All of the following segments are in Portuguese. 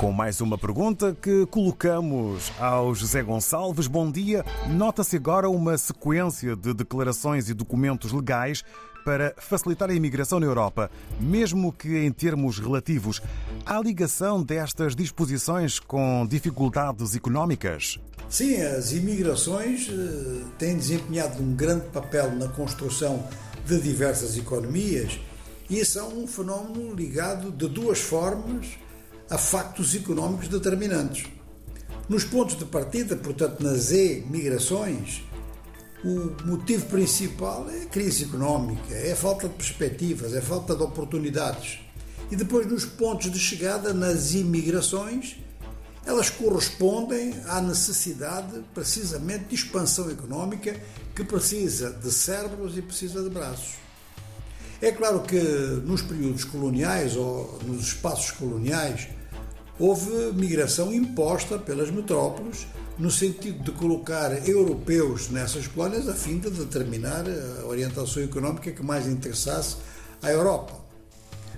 Com mais uma pergunta que colocamos ao José Gonçalves. Bom dia. Nota-se agora uma sequência de declarações e documentos legais para facilitar a imigração na Europa, mesmo que em termos relativos. Há ligação destas disposições com dificuldades económicas? Sim, as imigrações eh, têm desempenhado um grande papel na construção de diversas economias e são um fenómeno ligado de duas formas a factos económicos determinantes. Nos pontos de partida, portanto, nas E-migrações, o motivo principal é a crise económica, é a falta de perspectivas, é a falta de oportunidades. E depois, nos pontos de chegada, nas imigrações, elas correspondem à necessidade, precisamente, de expansão económica que precisa de cérebros e precisa de braços. É claro que nos períodos coloniais ou nos espaços coloniais houve migração imposta pelas metrópoles no sentido de colocar europeus nessas colónias a fim de determinar a orientação económica que mais interessasse à Europa.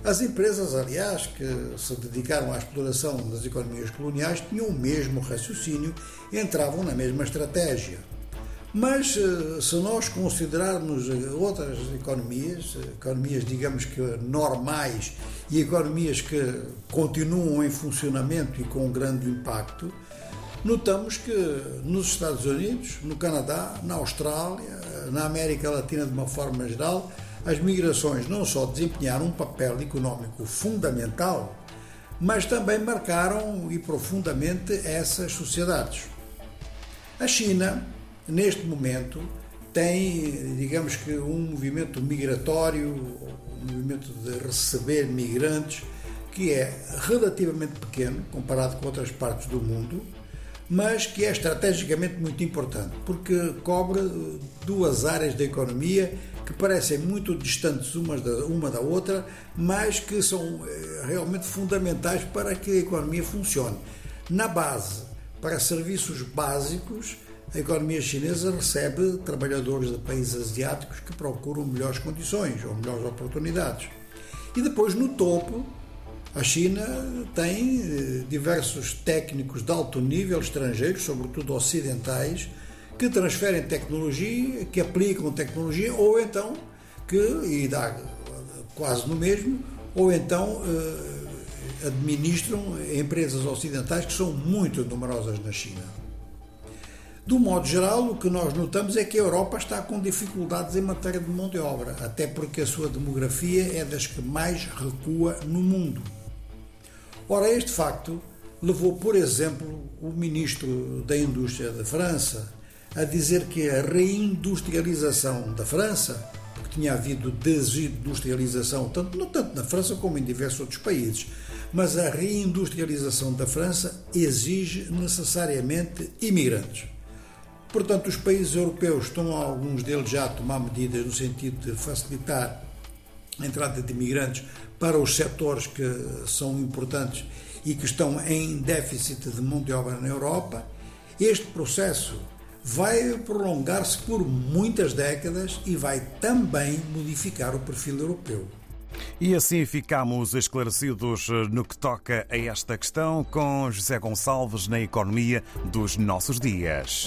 As empresas, aliás, que se dedicaram à exploração das economias coloniais tinham o mesmo raciocínio e entravam na mesma estratégia. Mas eh, se nós considerarmos outras economias, economias digamos que normais e economias que continuam em funcionamento e com grande impacto, notamos que nos Estados Unidos, no Canadá, na Austrália, na América Latina de uma forma geral, as migrações não só desempenharam um papel económico fundamental, mas também marcaram e profundamente essas sociedades. A China, neste momento, tem, digamos que, um movimento migratório, um movimento de receber migrantes, que é relativamente pequeno comparado com outras partes do mundo, mas que é estrategicamente muito importante, porque cobre duas áreas da economia que parecem muito distantes umas da, uma da outra, mas que são eh, realmente fundamentais para que a economia funcione. Na base, para serviços básicos, a economia chinesa recebe trabalhadores de países asiáticos que procuram melhores condições ou melhores oportunidades. E depois, no topo, a China tem eh, diversos técnicos de alto nível estrangeiros, sobretudo ocidentais, que transferem tecnologia, que aplicam tecnologia, ou então que, e dá quase no mesmo, ou então eh, administram empresas ocidentais que são muito numerosas na China. Do modo geral, o que nós notamos é que a Europa está com dificuldades em matéria de mão de obra, até porque a sua demografia é das que mais recua no mundo. Ora, este facto levou, por exemplo, o ministro da Indústria da França a dizer que a reindustrialização da França, porque tinha havido desindustrialização, tanto, não tanto na França como em diversos outros países, mas a reindustrialização da França exige necessariamente imigrantes. Portanto, os países europeus estão, alguns deles já a tomar medidas no sentido de facilitar a entrada de imigrantes para os setores que são importantes e que estão em déficit de mão de obra na Europa, este processo vai prolongar-se por muitas décadas e vai também modificar o perfil europeu. E assim ficamos esclarecidos no que toca a esta questão com José Gonçalves na economia dos nossos dias.